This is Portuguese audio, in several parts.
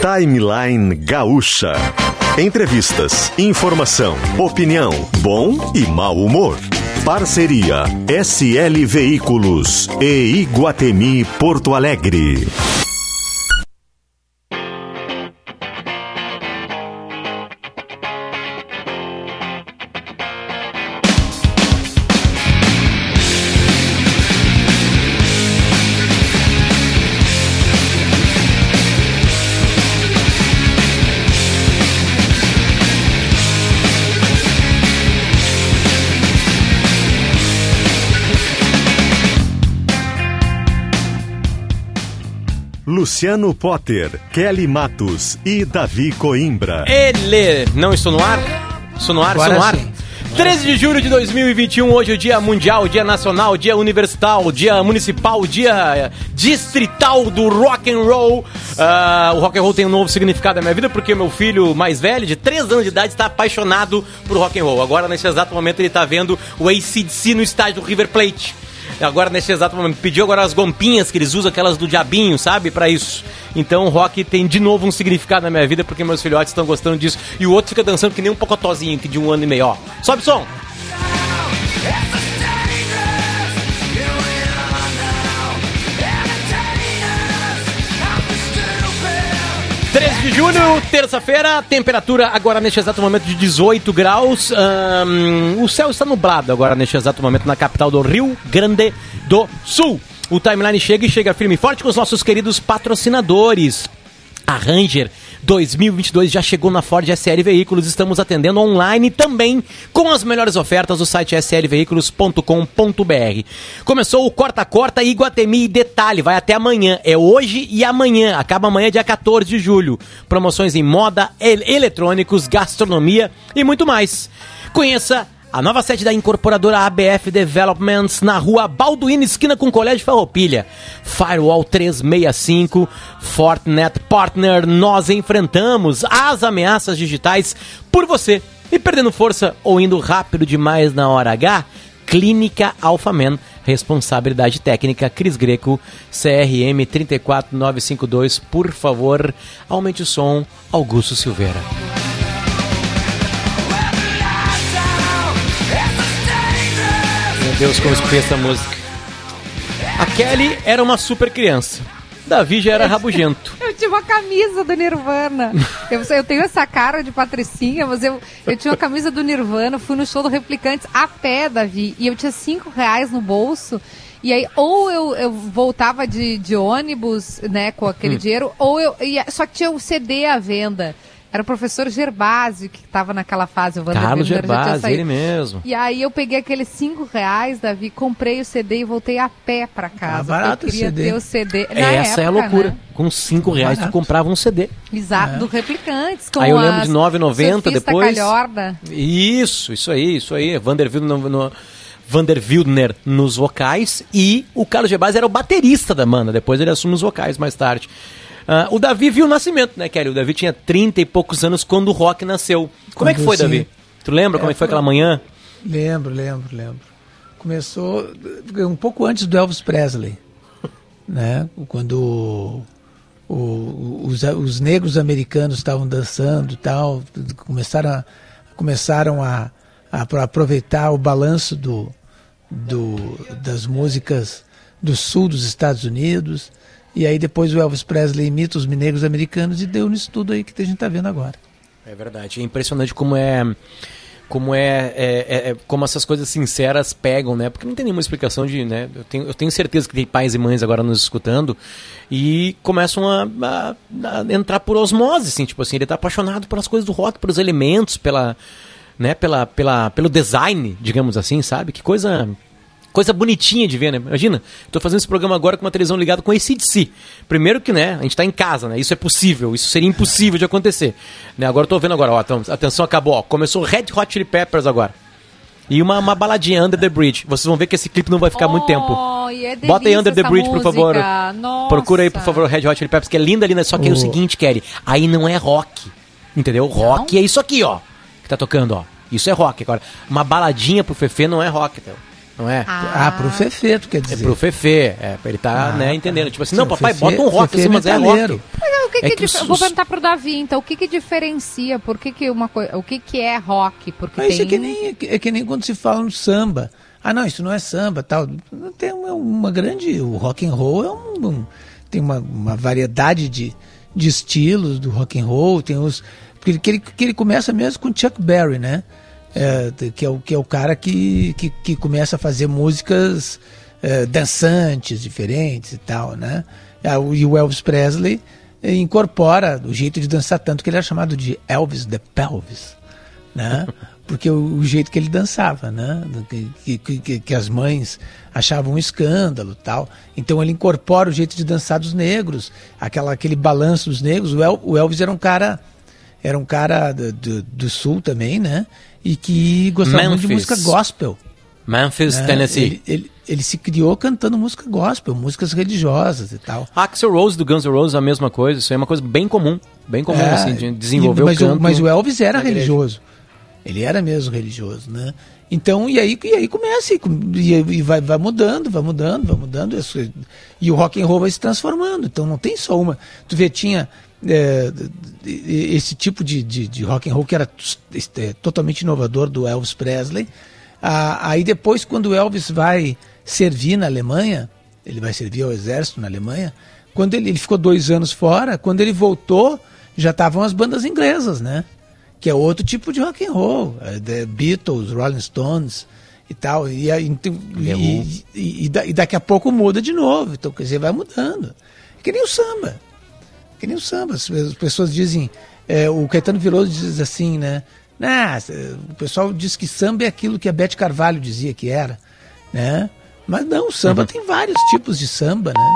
Timeline Gaúcha. Entrevistas, informação, opinião, bom e mau humor. Parceria SL Veículos e Iguatemi Porto Alegre. Luciano Potter, Kelly Matos e Davi Coimbra. Ele! Não estou no ar? Estou no ar, estou no ar. sim. 13 de julho de 2021, hoje é o dia mundial, dia nacional, dia universital, dia municipal, dia distrital do rock and roll. Ah, o rock and roll tem um novo significado na minha vida porque meu filho mais velho, de 3 anos de idade, está apaixonado por rock and roll. Agora, nesse exato momento, ele está vendo o ACDC no estádio do River Plate. Agora, nesse exato momento, pediu agora as gompinhas que eles usam, aquelas do diabinho, sabe? Pra isso. Então, o rock tem de novo um significado na minha vida, porque meus filhotes estão gostando disso. E o outro fica dançando que nem um pocotozinho que de um ano e meio, ó. Sobe som! 13 de julho, terça-feira, temperatura agora neste exato momento de 18 graus. Ahn, o céu está nublado agora neste exato momento na capital do Rio Grande do Sul. O timeline chega e chega firme e forte com os nossos queridos patrocinadores. A Ranger 2022 já chegou na Ford SL Veículos. Estamos atendendo online também com as melhores ofertas do site slveículos.com.br. Começou o Corta Corta Iguatemi Detalhe. Vai até amanhã. É hoje e amanhã. Acaba amanhã, dia 14 de julho. Promoções em moda, el- eletrônicos, gastronomia e muito mais. Conheça a nova sede da incorporadora ABF Developments na rua Balduíno, esquina com Colégio Farroupilha. Firewall 365, Fortinet Partner, nós enfrentamos as ameaças digitais por você. E perdendo força ou indo rápido demais na hora H, Clínica Alphaman, responsabilidade técnica, Cris Greco, CRM 34952. Por favor, aumente o som, Augusto Silveira. Meu Deus, como escutei essa música. A Kelly era uma super criança. Davi já era rabugento. Eu tinha uma camisa do Nirvana. Eu, eu tenho essa cara de patricinha, mas eu, eu tinha uma camisa do Nirvana, fui no show do Replicantes a pé, Davi, e eu tinha cinco reais no bolso. E aí, ou eu, eu voltava de, de ônibus, né, com Hum. aquele dinheiro, ou eu. ia- só que tinha o CD à venda. Era o professor Gerbásio que estava naquela fase. O Wander Carlos saído. ele mesmo. E aí eu peguei aqueles cinco reais, Davi, comprei o CD e voltei a pé pra casa. Ah, barato eu queria o CD. ter o CD. Na Essa é a época, loucura. né? Com 5 reais tu Barato. comprava um CD. Exato, do Replicantes. Com Aí eu lembro de 9,90 surfista depois. Calhorda. Isso, isso aí, isso aí. Vanderbilt no, no, Vander Wildner nos vocais e o Carlos Gebaz era o baterista da banda. Depois ele assume os vocais mais tarde. Ah, o Davi viu o nascimento, né, Kelly? O Davi tinha 30 e poucos anos quando o rock nasceu. Como é que foi, sim. Davi? Tu lembra como é que foi foi- aquela manhã? Lembro, lembro, lembro. Começou um pouco antes do Elvis Presley, né? Quando o- o- os, os negros americanos estavam dançando e tal, começaram a, começaram a, a pro- aproveitar o balanço do, do, das músicas do sul dos Estados Unidos. E aí depois o Elvis Presley imita os negros americanos e deu nisso tudo aí que a gente está vendo agora. É verdade. É impressionante como é. Como é, é- é- é- Como essas coisas sinceras pegam, né? Porque não tem nenhuma explicação de. Né? Eu, tenho, eu tenho certeza que tem pais e mães agora nos escutando e começam a, a- a entrar por osmose, assim, tipo assim, ele tá apaixonado pelas coisas do rock, pelos elementos, pela. Né, pela, pela, pelo design, digamos assim, sabe? Que coisa. Coisa bonitinha de ver, né? Imagina, tô fazendo esse programa agora com uma televisão ligada com ACDC. Primeiro que, né, a gente tá em casa, né? Isso é possível, isso seria impossível de acontecer. Né? Agora eu tô vendo agora, ó, então, atenção, acabou, ó. Começou Red Hot Chili Peppers agora. E uma, uma baladinha Under the Bridge. Vocês vão ver que esse clipe não vai ficar muito tempo. Oh, é Bota aí Under the Bridge, por favor. música. Nossa. Procura aí, por favor, Red Hot Chili Peppers, que é linda, linda. Só que é o O- seguinte, Kelly, aí não é rock. Entendeu? Rock é isso aqui, ó. Que tá tocando, ó. Isso é rock. Agora, uma baladinha pro Fefe não é rock, então. Não é? Ah, pro Fefe, tu quer É dizer. pro Fefe, é, ele tá, Ah, né, entendendo. Tipo assim, Sim, não, papai, Fefe- bota um rock Fefe assim, mas é rock. Mas o que É que que dif- os- eu Vou perguntar pro Davi, então, o que que diferencia? Por que que uma coisa... O que que é rock? Porque Mas isso tem... é que, nem, é que nem quando se fala no samba. Ah, não, isso não é samba, tal. Tem uma, uma grande... O rock and roll é um... um- tem uma, uma variedade de, de estilos do rock and roll. Tem os... Porque ele, que ele, que ele começa mesmo com Chuck Berry, né? É, que, é o, que é o cara que, que, que começa a fazer músicas é, dançantes, diferentes e tal, né? O- E o Elvis Presley incorpora o jeito de dançar tanto que ele era chamado de Elvis the Pelvis, né? Porque o, o jeito que ele dançava, né? Que, que, que, que as mães achavam um escândalo tal. Então ele incorpora o jeito de dançar dos negros, aquela, aquele balanço dos negros. O, El, o Elvis era um cara era um cara do, do, do sul também, né? E que gostava muito de Memphis. música gospel. Memphis, né? Tennessee. Ele, ele, ele se criou cantando música gospel, músicas religiosas e tal. Axel Rose do Guns N' Roses, a mesma coisa. Isso aí é uma coisa bem comum. Bem comum, É, assim, de desenvolver e- o mas canto. mas o Elvis era religioso. Ele era mesmo religioso, né? Então, e aí, e aí começa, e, e- vai, vai mudando, vai mudando, vai mudando. E o rock and roll vai se transformando. Então não tem só uma. Tu vê, tinha é, esse tipo de, de, de rock and roll que era é, totalmente inovador do Elvis Presley. Ah, aí depois, quando o Elvis vai servir na Alemanha, ele vai servir ao exército na Alemanha, quando ele, ele ficou dois anos fora, quando ele voltou, já estavam as bandas inglesas, né? Que é outro tipo de rock and roll, é, The Beatles, Rolling Stones e tal. E, então, e, e, e daqui a pouco muda de novo. Então, quer dizer, vai mudando. É que nem o samba. Que nem o samba. As as pessoas dizem. é, o Caetano Veloso diz assim, né? "Ah, o pessoal diz que samba é aquilo que a Bete Carvalho dizia que era, né? Mas não, o samba tem vários tipos de samba, né?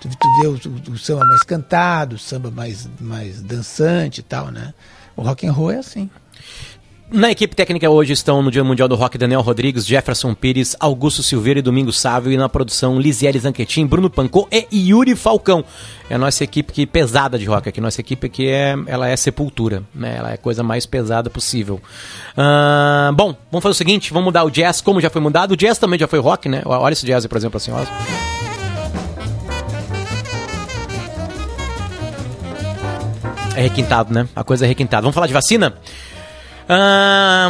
Tu, tu vê o, o- o samba mais cantado, o samba mais, mais dançante e tal, né? O rock and roll é assim. Na equipe técnica hoje estão no Dia Mundial do Rock Daniel Rodrigues, Jefferson Pires, Augusto Silveira e Domingos Sávio e na produção Lisiele Zanquetin, Bruno Pancô e Yuri Falcão. É a nossa equipe que pesada de rock aqui. Nossa equipe aqui é, ela é sepultura, né? Ela é a coisa mais pesada possível. Ah, bom, vamos fazer o seguinte, vamos mudar o jazz como já foi mudado. O jazz também já foi rock, né? Olha esse jazz, por exemplo, assim, ó. É requintado, né? A coisa é requintada. Vamos falar de vacina?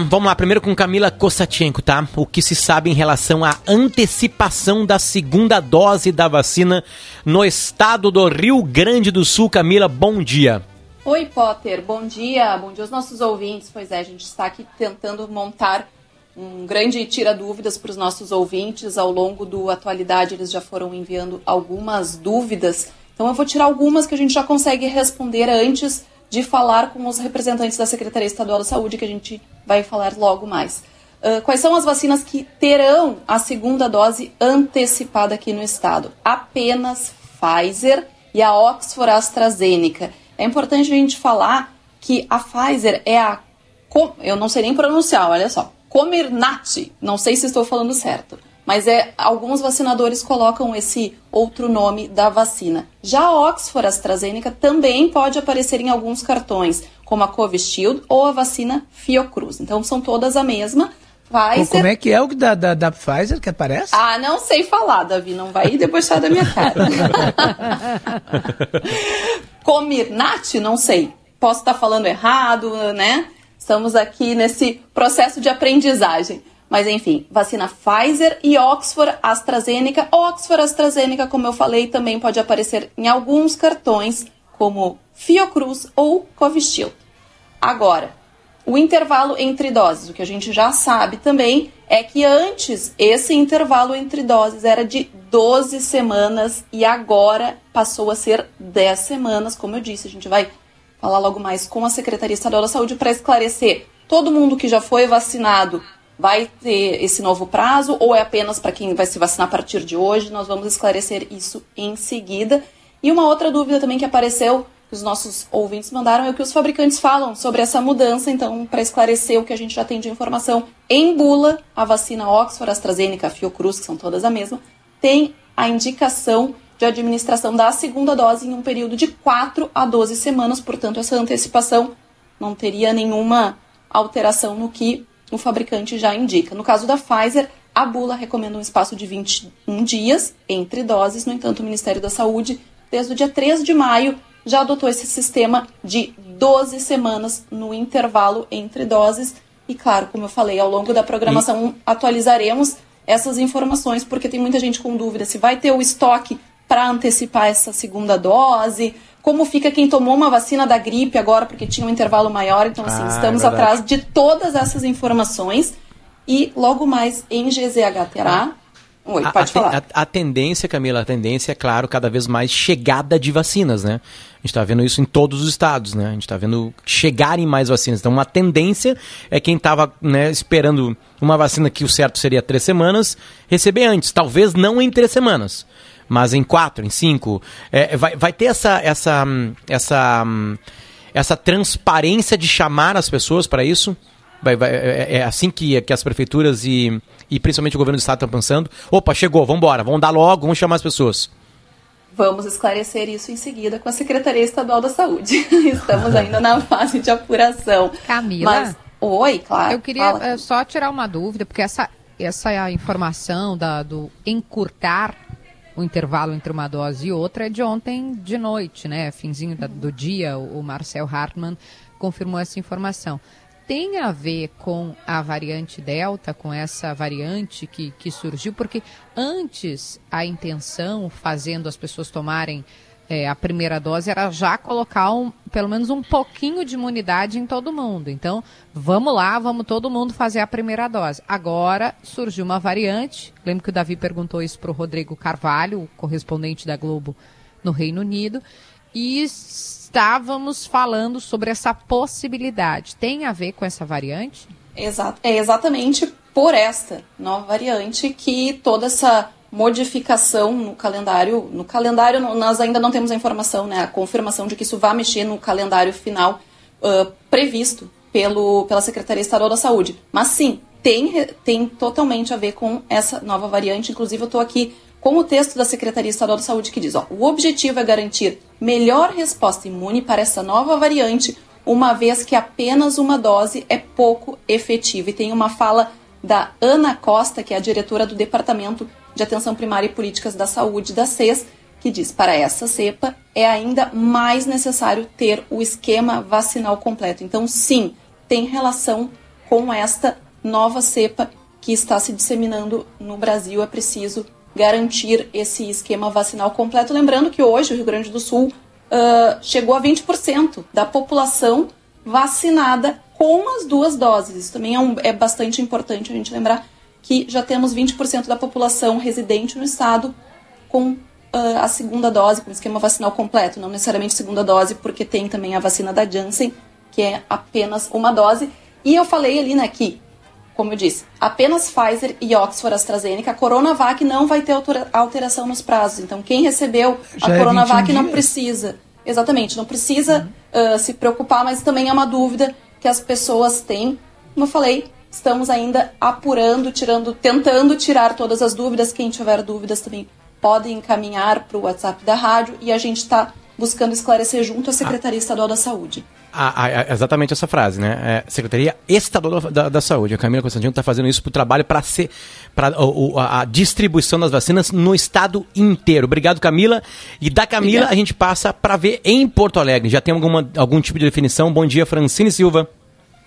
Vamos lá, primeiro com Camila Kosachenko, tá? O que se sabe em relação à antecipação da segunda dose da vacina no estado do Rio Grande do Sul. Camila, bom dia. Oi, Potter. Bom dia. Bom dia aos nossos ouvintes. Pois é, a gente está aqui tentando montar um grande tira-dúvidas para os nossos ouvintes. Ao longo do Atualidade, eles já foram enviando algumas dúvidas. Então, eu vou tirar algumas que a gente já consegue responder antes de falar com os representantes da Secretaria Estadual da Saúde, que a gente vai falar logo mais. Uh, quais são as vacinas que terão a segunda dose antecipada aqui no estado? Apenas Pfizer e a Oxford AstraZeneca. É importante a gente falar que a Pfizer é a. Eu não sei nem pronunciar, olha só. Comirnaty. Não sei se estou falando certo. Mas é, alguns vacinadores colocam esse outro nome da vacina. Já a Oxford AstraZeneca também pode aparecer em alguns cartões, como a Covishield ou a vacina Fiocruz. Então são todas a mesma. Pfizer. Como é que é o da, da, da Pfizer que aparece? Ah, não sei falar, Davi, não vai debochar da minha cara. Comirnaty, não sei. Posso estar falando errado, né? Estamos aqui nesse processo de aprendizagem. Mas enfim, vacina Pfizer e Oxford AstraZeneca. Oxford AstraZeneca, como eu falei, também pode aparecer em alguns cartões, como Fiocruz ou Covishield. Agora, o intervalo entre doses, o que a gente já sabe também é que antes esse intervalo entre doses era de 12 semanas e agora passou a ser 10 semanas, como eu disse. A gente vai falar logo mais com a Secretaria Estadual da Saúde para esclarecer. Todo mundo que já foi vacinado vai ter esse novo prazo ou é apenas para quem vai se vacinar a partir de hoje? Nós vamos esclarecer isso em seguida. E uma outra dúvida também que apareceu, que os nossos ouvintes mandaram, é o que os fabricantes falam sobre essa mudança. Então, para esclarecer o que a gente já tem de informação, em bula, a vacina Oxford, AstraZeneca, Fiocruz, que são todas a mesma, tem a indicação de administração da segunda dose em um período de 4 a 12 semanas, portanto, essa antecipação não teria nenhuma alteração no que o fabricante já indica. No caso da Pfizer, A bula recomenda um espaço de 21 dias entre doses, no entanto, o Ministério da Saúde, desde o dia 3 de maio, já adotou esse sistema de 12 semanas no intervalo entre doses. E claro, como eu falei, ao longo da programação e... atualizaremos essas informações, porque tem muita gente com dúvida se vai ter o estoque para antecipar essa segunda dose, como fica quem tomou uma vacina da gripe agora, porque tinha um intervalo maior. Então, assim, ah, estamos é atrás de todas essas informações. E logo mais em GZH terá. Oi, a, pode a, falar. A, a, tendência, Camila, a tendência é, claro, cada vez mais chegada de vacinas, né? A gente está vendo isso em todos os estados, né? A gente está vendo chegarem mais vacinas. Então, uma tendência é quem estava né, esperando uma vacina que o certo seria três semanas, receber antes. Talvez não em três semanas, mas em quatro, em cinco. É, vai, vai ter essa, essa, essa, essa transparência de chamar as pessoas para isso? Vai, vai, é, é, assim que, que as prefeituras e, e principalmente o governo do estado estão pensando. Opa, chegou, vamos embora, vamos dar logo, vamos chamar as pessoas. Vamos esclarecer isso em seguida com a Secretaria Estadual da Saúde. Estamos ainda na fase de apuração. Camila. Mas, oi, claro. Eu queria fala. Eh, só tirar uma dúvida, porque essa, essa informação da, do encurtar o intervalo entre uma dose e outra é de ontem de noite, né? Finzinho da, do dia, o Marcel Hartmann confirmou essa informação tem a ver com a variante Delta, com essa variante que, que surgiu? Porque antes a intenção, fazendo as pessoas tomarem é, a primeira dose, era já colocar um, pelo menos um pouquinho de imunidade em todo mundo. Então, vamos lá, vamos todo mundo fazer a primeira dose. Agora surgiu uma variante. Lembro que o Davi perguntou isso para o Rodrigo Carvalho, correspondente da Globo no Reino Unido. E estávamos falando sobre essa possibilidade. Tem a ver com essa variante? Exato. É exatamente por esta nova variante que toda essa modificação no calendário, no calendário nós ainda não temos a informação, né, a confirmação de que isso vai mexer no calendário final uh, previsto pelo, pela Secretaria Estadual da Saúde. Mas sim, tem, tem totalmente a ver com essa nova variante. Inclusive, eu estou aqui com o texto da Secretaria Estadual da Saúde que diz: ó, o objetivo é garantir melhor resposta imune para essa nova variante, uma vez que apenas uma dose é pouco efetiva. E tem uma fala da Ana Costa, que é a diretora do Departamento de Atenção Primária e Políticas da Saúde da CES, que diz: para essa cepa é ainda mais necessário ter o esquema vacinal completo. Então, sim, tem relação com esta nova cepa que está se disseminando no Brasil. É preciso garantir esse esquema vacinal completo. Lembrando que hoje o Rio Grande do Sul uh, chegou a 20% da população vacinada com as duas doses. Isso também é, um, é bastante importante a gente lembrar que já temos 20% da população residente no estado com uh, a segunda dose, com o esquema vacinal completo, não necessariamente segunda dose, porque tem também a vacina da Janssen, que é apenas uma dose. E eu falei ali, né, que como eu disse, apenas Pfizer e Oxford AstraZeneca. A Coronavac não vai ter alteração nos prazos. Então, quem recebeu Já a é Coronavac não precisa. Exatamente, não precisa uhum. uh, se preocupar, mas também é uma dúvida que as pessoas têm. Como eu falei, estamos ainda apurando, tirando, tentando tirar todas as dúvidas. Quem tiver dúvidas também pode encaminhar para o WhatsApp da rádio e a gente está buscando esclarecer junto à Secretaria Estadual da Saúde. A, a, exatamente essa frase, né? É, Secretaria Estadual da, da, da, Saúde. A Camila Constantino está fazendo isso para o trabalho para ser para a, a, distribuição das vacinas no estado inteiro. Obrigado, Camila. E da Camila Obrigado. a gente passa para ver em Porto Alegre. Já tem alguma, algum tipo de definição? Bom dia, Francine Silva.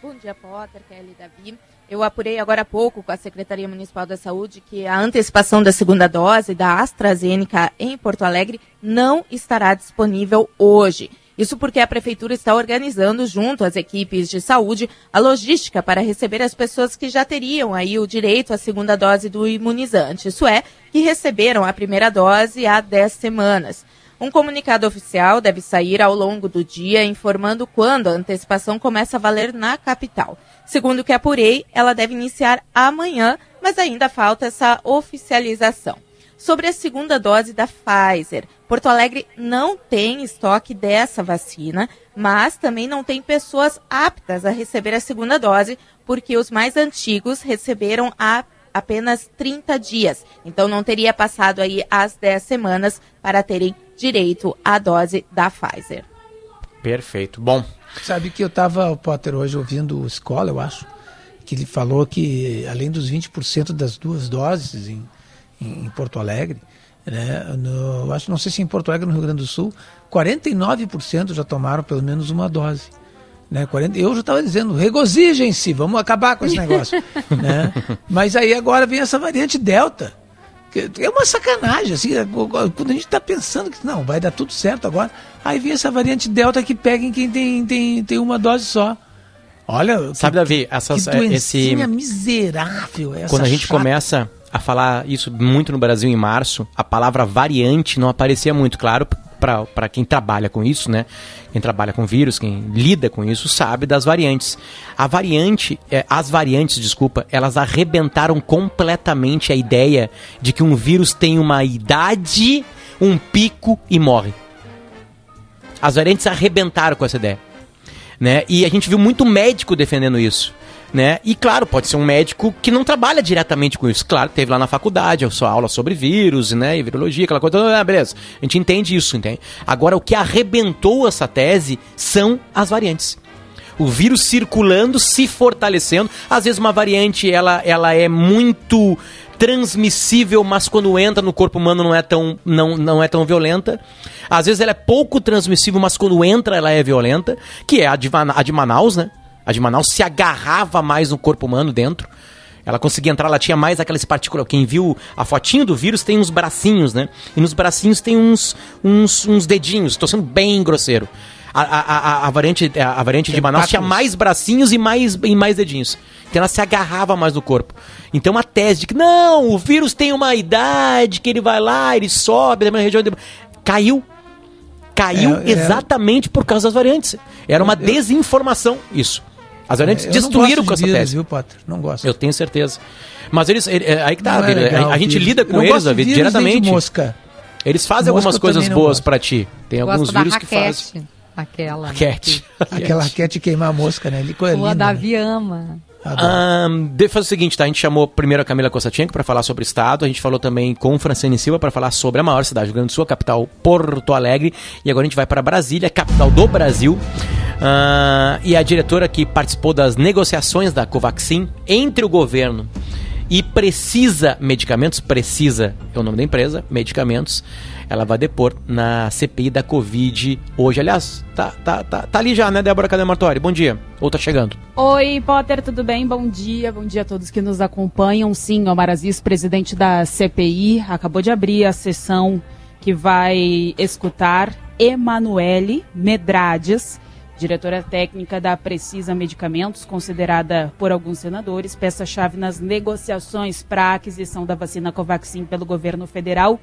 Bom dia, Potter, Kelly, Davi. Eu apurei agora há pouco com a Secretaria Municipal da Saúde que a antecipação da segunda dose da AstraZeneca em Porto Alegre não estará disponível hoje. Isso porque a prefeitura está organizando, junto às equipes de saúde, a logística para receber as pessoas que já teriam aí o direito à segunda dose do imunizante. Isso é, que receberam a primeira dose há 10 semanas. Um comunicado oficial deve sair ao longo do dia informando quando a antecipação começa a valer na capital. Segundo o que apurei, ela deve iniciar amanhã, mas ainda falta essa oficialização sobre a segunda dose da Pfizer. Porto Alegre não tem estoque dessa vacina, mas também não tem pessoas aptas a receber a segunda dose, porque os mais antigos receberam há apenas 30 dias. Então não teria passado aí as 10 semanas para terem direito à dose da Pfizer. Perfeito. Bom. Sabe que eu estava, Potter, hoje ouvindo escola, eu acho que ele falou que além dos 20% das duas doses em, em, Porto Alegre, né, no, acho não sei se em Porto Alegre no Rio Grande do Sul, 49% já tomaram pelo menos uma dose. Né, 40, eu já estava dizendo, regozijem-se, vamos acabar com esse negócio. né? Mas aí agora vem essa variante Delta. É uma sacanagem, assim, é, quando a gente está pensando que não, vai dar tudo certo agora, aí vem essa variante Delta que pega em quem tem, tem, tem uma dose só. Olha, sabe, que, Davi, essas, que esse miserável. Essa quando a gente chata. começa a falar isso muito no Brasil em março, a palavra variante não aparecia muito, claro, para quem trabalha com isso, né? Quem trabalha com vírus, quem lida com isso, sabe das variantes. A variante, é, as variantes, desculpa, elas arrebentaram completamente a ideia de que um vírus tem uma idade, um pico e morre. As variantes arrebentaram com essa ideia. Né? E a gente viu muito médico defendendo isso né? E claro, pode ser um médico que não trabalha diretamente com isso. Claro, teve lá na faculdade a sua aula sobre vírus, né? E virologia, aquela coisa. Ah, beleza. A gente entende isso, entende? Agora, o que arrebentou essa tese são as variantes. O vírus circulando, se fortalecendo. Às vezes uma variante, ela, ela é muito transmissível, mas quando entra no corpo humano não é tão, não, não é tão violenta. Às vezes ela é pouco transmissível, mas quando entra ela é violenta, que é a de, a de Manaus, né? A de Manaus se agarrava mais no corpo humano dentro. Ela conseguia entrar, ela tinha mais aquelas partículas. Quem viu a fotinho do vírus tem uns bracinhos, né? E nos bracinhos tem uns, uns, uns dedinhos. Estou sendo bem grosseiro. A, a, a, a variante, a variante de Manaus tinha mais bracinhos e mais, e mais dedinhos. Então ela se agarrava mais no corpo. Então uma tese de que não, o vírus tem uma idade, que ele vai lá, ele sobe na região. De... Caiu. Caiu É, é. exatamente por causa das variantes. Era uma desinformação isso. As variantes É, Eu destruíram gosto com de essa vírus, tese. Não gosto, Potter? Não gosto. Eu tenho certeza. Mas eles. ele- é, aí que tá, é Davi, legal, a, a gente vírus. lida Eu com eles, gosto de Davi, vírus nem de diretamente. mosca. Eles fazem Mosca algumas eu coisas boas pra ti. Tem alguns Gosto da vírus que fazem. raquete. Aquela. Raquete. Aquela raquete queimar a mosca, né? Ele O linda, Davi ama. né? Adoro. Ahn, Devo fazer o seguinte, tá? A gente chamou primeiro a Camila Kostachenko para falar sobre o Estado, a gente falou também com o Francine Silva para falar sobre a maior cidade do Rio Grande do Sul, a capital Porto Alegre, e agora a gente vai para Brasília, capital do Brasil. Ah, e a diretora que participou das negociações da Covaxin entre o governo e precisa medicamentos, precisa é o nome da empresa, medicamentos, ela vai depor na CPI da Covid hoje. Aliás, tá, tá, tá, tá ali já, né, Débora Cadê Martori? Bom dia. Ou tá chegando? Oi, Potter, tudo bem? Bom dia, bom dia a todos que nos acompanham. Sim, Omar Aziz, presidente da CPI, acabou de abrir a sessão que vai escutar Emanuele Medrades, diretora técnica da Precisa Medicamentos, considerada por alguns senadores peça-chave nas negociações para a aquisição da vacina Covaxin pelo governo federal.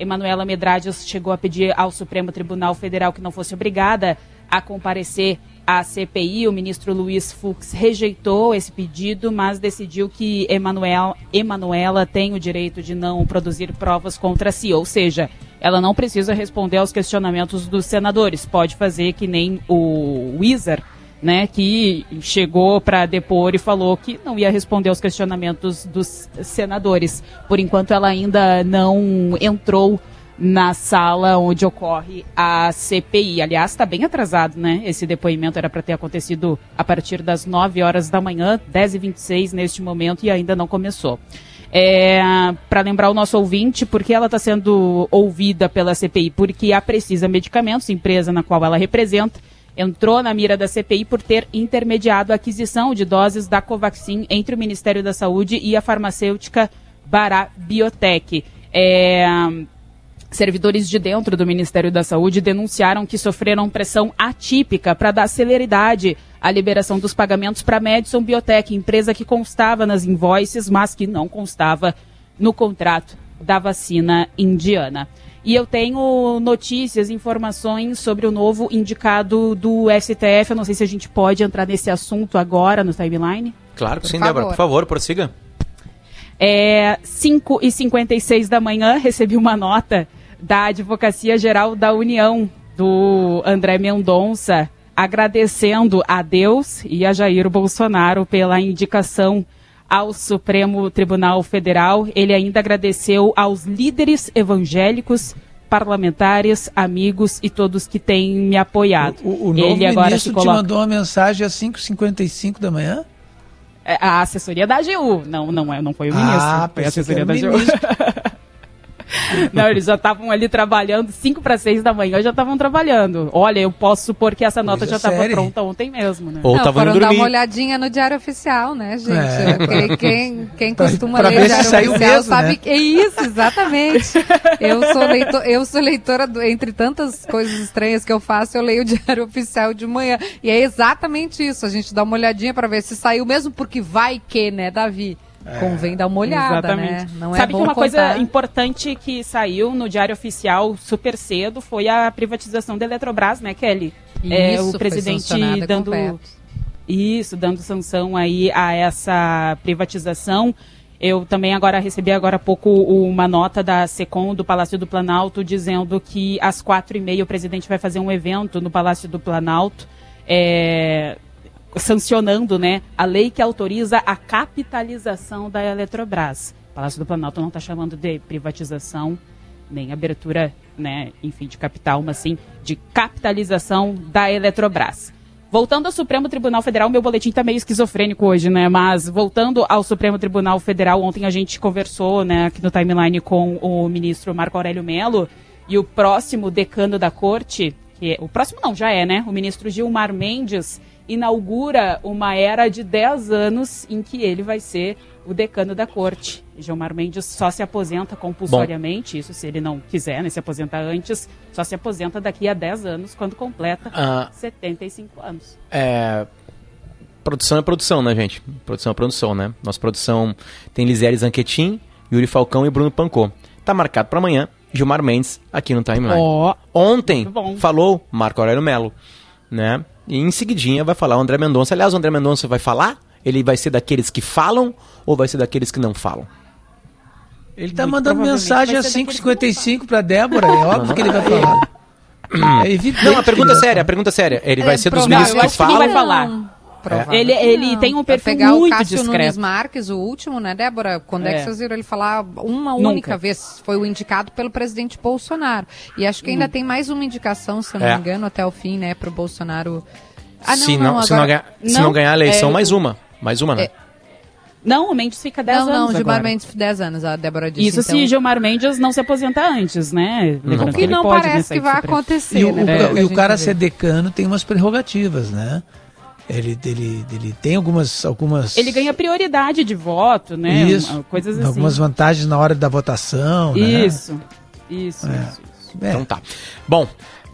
Emanuela Medrades chegou a pedir ao Supremo Tribunal Federal que não fosse obrigada a comparecer à CPI. O ministro Luiz Fux rejeitou esse pedido, mas decidiu que Emanuel, Emanuela tem o direito de não produzir provas contra si, ou seja, ela não precisa responder aos questionamentos dos senadores. Pode fazer que nem o Wizard, né, que chegou para depor e falou que não ia responder aos questionamentos dos senadores. Por enquanto, ela ainda não entrou na sala onde ocorre a CPI. Aliás, está bem atrasado, né? Esse depoimento era para ter acontecido a partir das 9 horas da manhã, 10h26 neste momento, e ainda não começou. É, para lembrar o nosso ouvinte, porque ela está sendo ouvida pela CPI? Porque a Precisa Medicamentos, empresa na qual ela representa, entrou na mira da CPI por ter intermediado a aquisição de doses da Covaxin entre o Ministério da Saúde e a farmacêutica Bará Biotech. É, Servidores de dentro do Ministério da Saúde denunciaram que sofreram pressão atípica para dar celeridade à liberação dos pagamentos para a Madison Biotech, empresa que constava nas invoices, mas que não constava no contrato da vacina indiana. E eu tenho notícias, informações sobre o novo indicado do STF. Eu não sei se a gente pode entrar nesse assunto agora no timeline. Claro que Por sim, favor. Débora. Por favor, prossiga. É, 5 e 56 da manhã, recebi uma nota da Advocacia Geral da União, do André Mendonça, agradecendo a Deus e a Jair Bolsonaro pela indicação ao Supremo Tribunal Federal. Ele ainda agradeceu aos líderes evangélicos, parlamentares, amigos e todos que têm me apoiado. O, o novo Ele agora ministro se te coloca... mandou uma mensagem às 5h55 da manhã? É, A assessoria da AGU. Não, não, é, não foi o ministro. Ah, foi a assessoria da AGU. Não, eles já estavam ali trabalhando, 5 para 6 da manhã já estavam trabalhando. Olha, eu posso supor que essa nota Coisa já estava pronta ontem mesmo, né? Ou Não, foram indo dar uma dormir. olhadinha no Diário Oficial, né, gente? É. Quem, quem, costuma pra ler Diário Oficial mesmo, sabe né? que é isso, exatamente. Eu sou, leitor, eu sou leitora, do- entre tantas coisas estranhas que eu faço, eu leio o Diário Oficial de manhã. E é exatamente isso, a gente dá uma olhadinha para ver se saiu mesmo, porque vai que, né, Davi? Convém dar uma olhada, né? Não é Sabe que uma coisa contar. importante que saiu no Diário Oficial super cedo foi a privatização da Eletrobras, né, Kelly? É, Isso, o foi presidente dando isso, dando sanção aí a essa privatização. Eu também agora recebi agora há pouco uma nota da Secom do Palácio do Planalto dizendo que às quatro e meia o presidente vai fazer um evento no Palácio do Planalto. é, sancionando né, a lei que autoriza a capitalização da Eletrobras. O Palácio do Planalto não está chamando de privatização, nem abertura, né, enfim, de capital, mas sim de capitalização da Eletrobras. Voltando ao Supremo Tribunal Federal, meu boletim está meio esquizofrênico hoje, né? Mas voltando ao Supremo Tribunal Federal, ontem a gente conversou, né, aqui no timeline com o ministro Marco Aurélio Melo e o próximo decano da corte, que é, o próximo não, já é, né? O ministro Gilmar Mendes inaugura uma era de 10 anos em que ele vai ser o decano da corte. Gilmar Mendes só se aposenta compulsoriamente, isso se ele não quiser, né, se aposentar antes, só se aposenta daqui a 10 anos, quando completa Ah. 75 anos. É, produção é produção, né, gente? Produção é produção, né? Nossa produção tem Lisiele Zanquetin, Yuri Falcão e Bruno Pancô. Tá marcado para amanhã, Gilmar Mendes aqui no Timeline. Ó, Ontem bom. falou Marco Aurélio Melo, né? E em seguidinha vai falar o André Mendonça. Aliás, o André Mendonça vai falar? Ele vai ser daqueles que falam ou vai ser daqueles que não falam? Ele tá Muito mandando mensagem às ser daquele 5h55 pra Débora, é óbvio que ele vai falar. É evidente Não, a pergunta ele vai séria, a pergunta séria. Ele vai É, ser dos ministros eu que acho que não vai falam? falar. Ele- ele não. tem um perfil pegar muito o Cássio discreto. Nunes Marques, o último, né, Débora? Quando é, É. que vocês viram ele falar uma Nunca. única vez? Foi o indicado pelo presidente Bolsonaro. E acho que ainda tem mais uma indicação, se eu não É. me engano, até o fim, né, pro Bolsonaro. Ah, se, não, se, agora- não ganhar, se Não, não ganhar a eleição, é, mais o- uma. Mais uma, né? É. Não, o Mendes fica 10 Não, anos não, Gilmar agora. Mendes, 10 anos, a Débora disse. Isso então, se Gilmar Mendes não se aposenta antes, né? Lembrando vai. que não né, parece que vai acontecer, E o, né? o- a e o cara vê. ser decano tem umas prerrogativas, né? Ele, ele, ele tem algumas, algumas, Ele ganha prioridade de voto, né? isso, Coisas assim. algumas vantagens na hora da votação, né? Isso, isso, É. isso, isso. É. Então tá. Bom,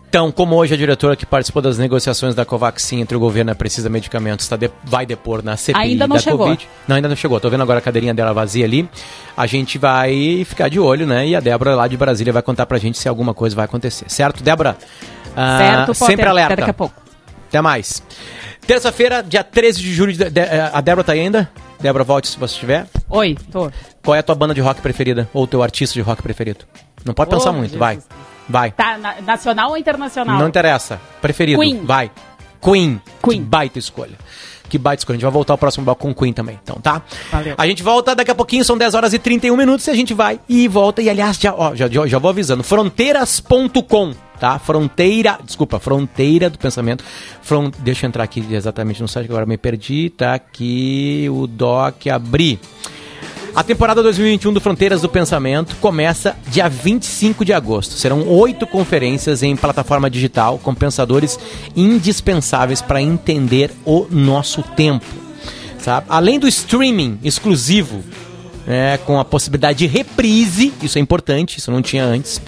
então, como hoje a diretora que participou das negociações da Covaxin entre o governo e a Precisa Medicamentos tá de- vai depor na CPI Ainda não da chegou. Covid. Não, ainda não chegou. Tô vendo agora a cadeirinha dela vazia ali. A gente vai ficar de olho, né? E a Débora lá de Brasília vai contar pra gente se alguma coisa vai acontecer. Certo, Débora? Ah, Certo, Potter, sempre alerta. Até daqui a pouco. Até mais. Terça-feira, dia 13 de julho. de- de- a Débora tá aí ainda? Débora, volte se você estiver. Oi, tô. Qual é a tua banda de rock preferida? Ou teu artista de rock preferido? Não pode pensar Oh, muito, Jesus. vai. Vai. Tá, na- nacional ou internacional? Não interessa. Preferido. Queen. Vai. Queen. Queen. Que baita escolha. Que baita escolha. A gente vai voltar ao próximo bloco com Queen também, então, tá? Valeu. A gente volta daqui a pouquinho, são 10 horas e 31 minutos, e a gente vai e volta. E aliás, já, ó, já, já, já vou avisando. Fronteiras.com, tá? Fronteira, desculpa, Fronteira do Pensamento. Fron, deixa eu entrar aqui exatamente no site, que agora me perdi. Tá aqui o doc abrir. A temporada 2021 do Fronteiras do Pensamento começa dia 25 de agosto. Serão oito conferências em plataforma digital com pensadores indispensáveis para entender o nosso tempo. Sabe? Além do streaming exclusivo, né, com a possibilidade de reprise, isso é importante, isso não tinha antes.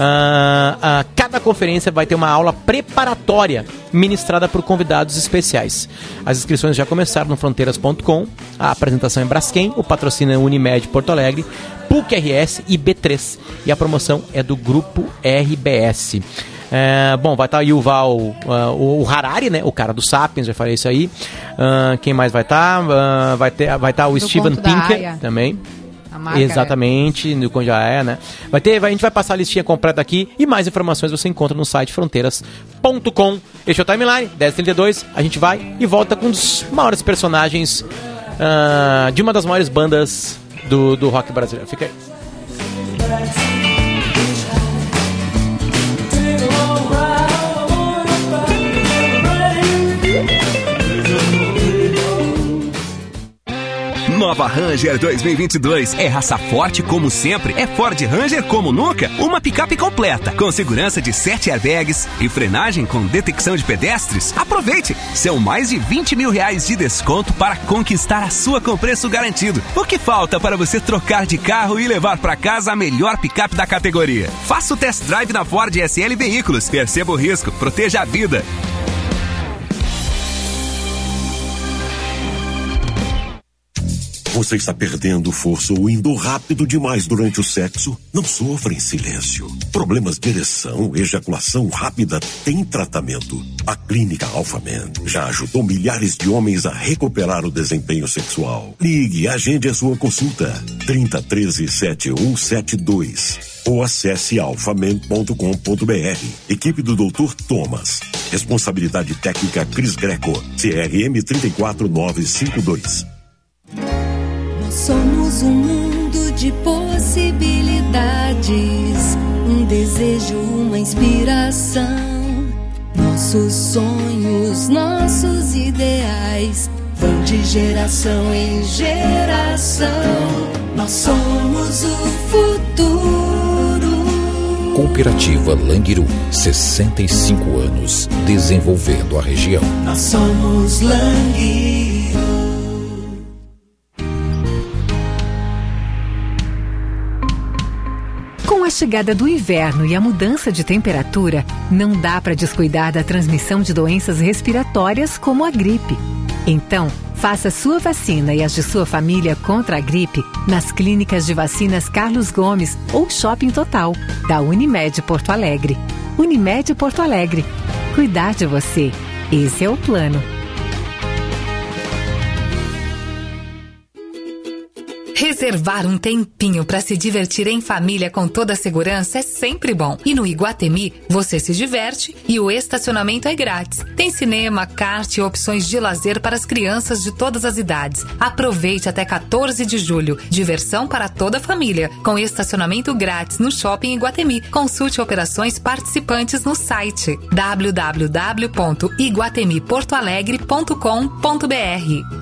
Ah, ah, cada conferência vai ter uma aula preparatória ministrada por convidados especiais. As inscrições já começaram no fronteiras.com. A apresentação é Braskem, o patrocínio é Unimed Porto Alegre, PUC RS e B3. E a promoção é do grupo RBS. É, bom, vai estar aí o Val, ah, o Harari, né? O cara do Sapiens, já falei isso aí. Ah, quem mais vai estar? vai ter, vai estar o Do Steven Pinker também. A Margaret. Exatamente, no Conja é, né? Vai ter, vai- a gente vai passar a listinha completa aqui e mais informações você encontra no site fronteiras.com. Este é o Timeline, 1032. A gente vai e volta com um dos maiores personagens ah, de uma das maiores bandas do, do rock brasileiro. Fica aí. Nova Ranger 2022 é raça forte como sempre, é Ford Ranger como nunca, uma picape completa, com segurança de 7 airbags e frenagem com detecção de pedestres. Aproveite! São mais de 20 mil reais de desconto para conquistar a sua com preço garantido. O que falta para você trocar de carro e levar para casa a melhor picape da categoria? Faça o test drive na Ford SL Veículos. Perceba o risco, proteja a vida. Você está perdendo força ou indo rápido demais durante o sexo? Não sofra em silêncio. Problemas de ereção, ejaculação rápida tem tratamento. A Clínica Alphaman já ajudou milhares de homens a recuperar o desempenho sexual. Ligue e agende a sua consulta. 30 13 7172 ou acesse alfaman.com.br. Equipe do Dr. Thomas. Responsabilidade técnica Cris Greco. CRM 34952. Somos um mundo de possibilidades, um desejo, uma inspiração. Nossos sonhos, nossos ideais vão de geração em geração. Nós somos o futuro. Cooperativa Languiru, 65 anos desenvolvendo a região. Nós somos Languiru. Chegada do inverno e a mudança de temperatura, não dá para descuidar da transmissão de doenças respiratórias como a gripe. Então, faça sua vacina e as de sua família contra a gripe nas clínicas de vacinas Carlos Gomes ou Shopping Total, da Unimed Porto Alegre. Unimed Porto Alegre. Cuidar de você. Esse é o plano. Reservar um tempinho para se divertir em família com toda a segurança é sempre bom. E no Iguatemi, você se diverte e o estacionamento é grátis. Tem cinema, kart e opções de lazer para as crianças de todas as idades. Aproveite até 14 de julho. Diversão para toda a família, com estacionamento grátis no Shopping Iguatemi. Consulte operações participantes no site www.iguatemiportoalegre.com.br.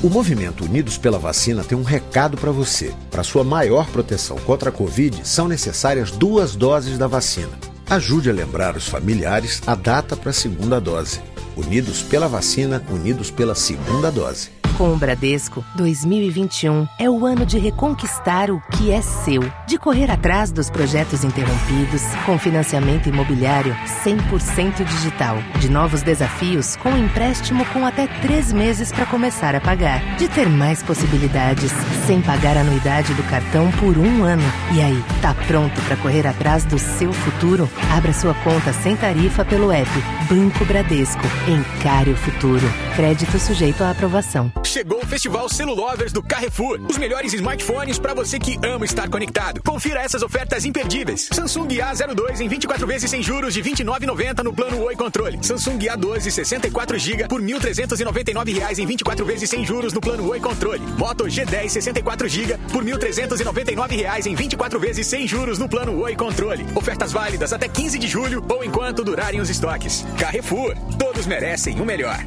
O movimento Unidos pela Vacina tem um recado para você. Para sua maior proteção contra a Covid, são necessárias duas doses da vacina. Ajude a lembrar os familiares a data para a segunda dose. Unidos pela vacina, unidos pela segunda dose. Com o Bradesco, 2021 é o ano de reconquistar o que é seu, de correr atrás dos projetos interrompidos, com financiamento imobiliário 100% digital, de novos desafios com empréstimo com até três meses para começar a pagar, de ter mais possibilidades sem pagar a anuidade do cartão por um ano. E aí, tá pronto para correr atrás do seu futuro? Abra sua conta sem tarifa pelo app Banco Bradesco. Encare o futuro. Crédito sujeito à aprovação. Chegou o Festival Celulovers do Carrefour. Os melhores smartphones para você que ama estar conectado. Confira essas ofertas imperdíveis. Samsung A02 em 24 vezes sem juros de R$ 29,90 no plano Oi Controle. Samsung A12 64 GB por 1.399 reais em 24 vezes sem juros no plano Oi Controle. Moto G10 64 GB por 1.399 reais em 24 vezes sem juros no plano Oi Controle. Ofertas válidas até 15 de julho ou enquanto durarem os estoques. Carrefour, todos merecem o melhor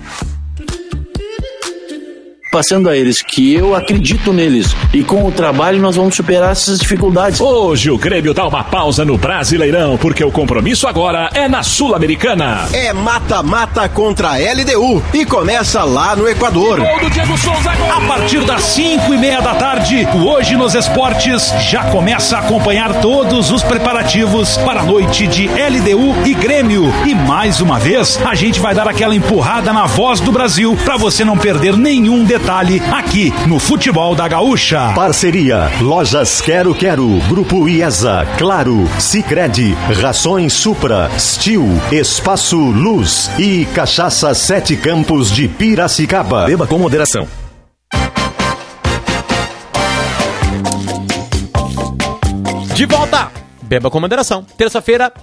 passando a eles que eu acredito neles e com o trabalho nós vamos superar essas dificuldades. Hoje o Grêmio dá uma pausa no Brasileirão porque o compromisso agora é na Sul-Americana. É mata-mata contra a LDU e começa lá no Equador. Gol do Diego Souza, gol. A partir das 5 e meia da tarde, o Hoje nos Esportes já começa a acompanhar todos os preparativos para a noite de LDU e Grêmio. E mais uma vez, a gente vai dar aquela empurrada na voz do Brasil para você não perder nenhum detalhe detalhe aqui no Futebol da Gaúcha. Parceria Lojas Quero Quero, Grupo IESA, Claro, Sicredi, Rações Supra, Stil, Espaço Luz e Cachaça Sete Campos de Piracicaba. Beba com moderação. De volta! Beba com moderação. Terça-feira,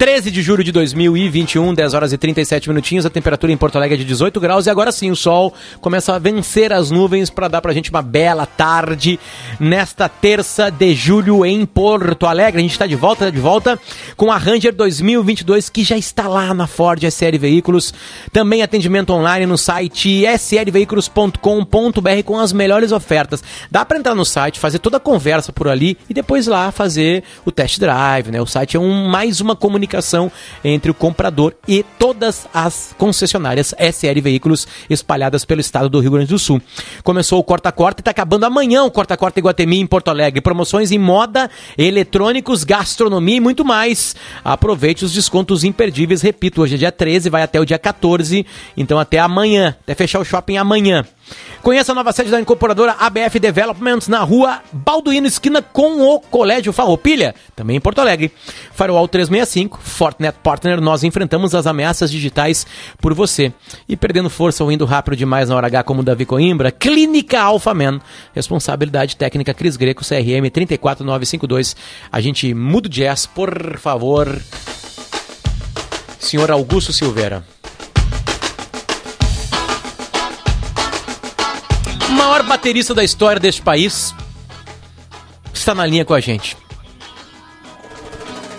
13 de julho de 2021, 10 horas e 37 minutinhos. A temperatura em Porto Alegre é de 18 graus. E agora sim, o sol começa a vencer as nuvens para dar pra gente uma bela tarde nesta terça de julho em Porto Alegre. A gente está de volta, de volta com a Ranger 2022 que já está lá na Ford SL Veículos. Também atendimento online no site slveículos.com.br com as melhores ofertas. Dá para entrar no site, fazer toda a conversa por ali e depois lá fazer o test drive, né? O site é um, mais uma comunicação entre o comprador e todas as concessionárias SL Veículos espalhadas pelo estado do Rio Grande do Sul. Começou o corta-corta e está acabando amanhã o corta-corta Iguatemi em Porto Alegre. Promoções em moda, eletrônicos, gastronomia e muito mais. Aproveite os descontos imperdíveis. Repito, hoje é dia 13, vai até o dia 14. Então até amanhã, até fechar o shopping amanhã. Conheça a nova sede da incorporadora ABF Developments na rua Balduíno, esquina com o Colégio Farroupilha, também em Porto Alegre. Firewall 365, Fortinet Partner, nós enfrentamos as ameaças digitais por você. E perdendo força ou indo rápido demais na hora H como Davi Coimbra, Clínica Alphaman, responsabilidade técnica Cris Greco, CRM 34952. A gente muda o jazz, por favor. Senhor Augusto Silveira. Maior baterista da história deste país está na linha com a gente.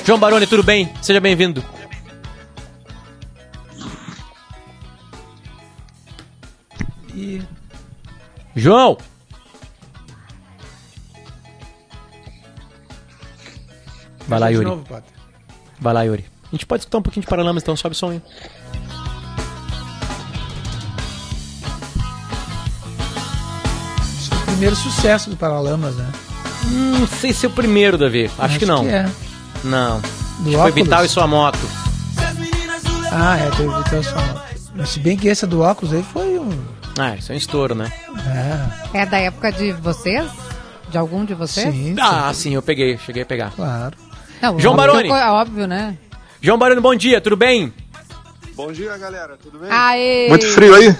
João Baroni, tudo bem? Seja bem-vindo. E João! Vai lá, Yuri. Vai lá, Yuri. A gente pode escutar um pouquinho de Paralamas, então sobe o som aí. Primeiro sucesso do Paralamas, né? Hum, não sei se é o primeiro, Davi. Acho, Acho que não. que é. Não. Do Acho que foi óculos? Vital e sua moto. Ah, é, teve Vitor Soma. Mas se bem que esse do óculos aí foi um. Ah, isso é um estouro, né? É, É da época de vocês? De algum de vocês? sim. Ah, sim, eu peguei, cheguei a pegar. Claro. Não, João óbvio, Baroni. é óbvio, né? João Baroni, bom dia, tudo bem? Bom dia, galera. Tudo bem? Aê! Muito frio aí?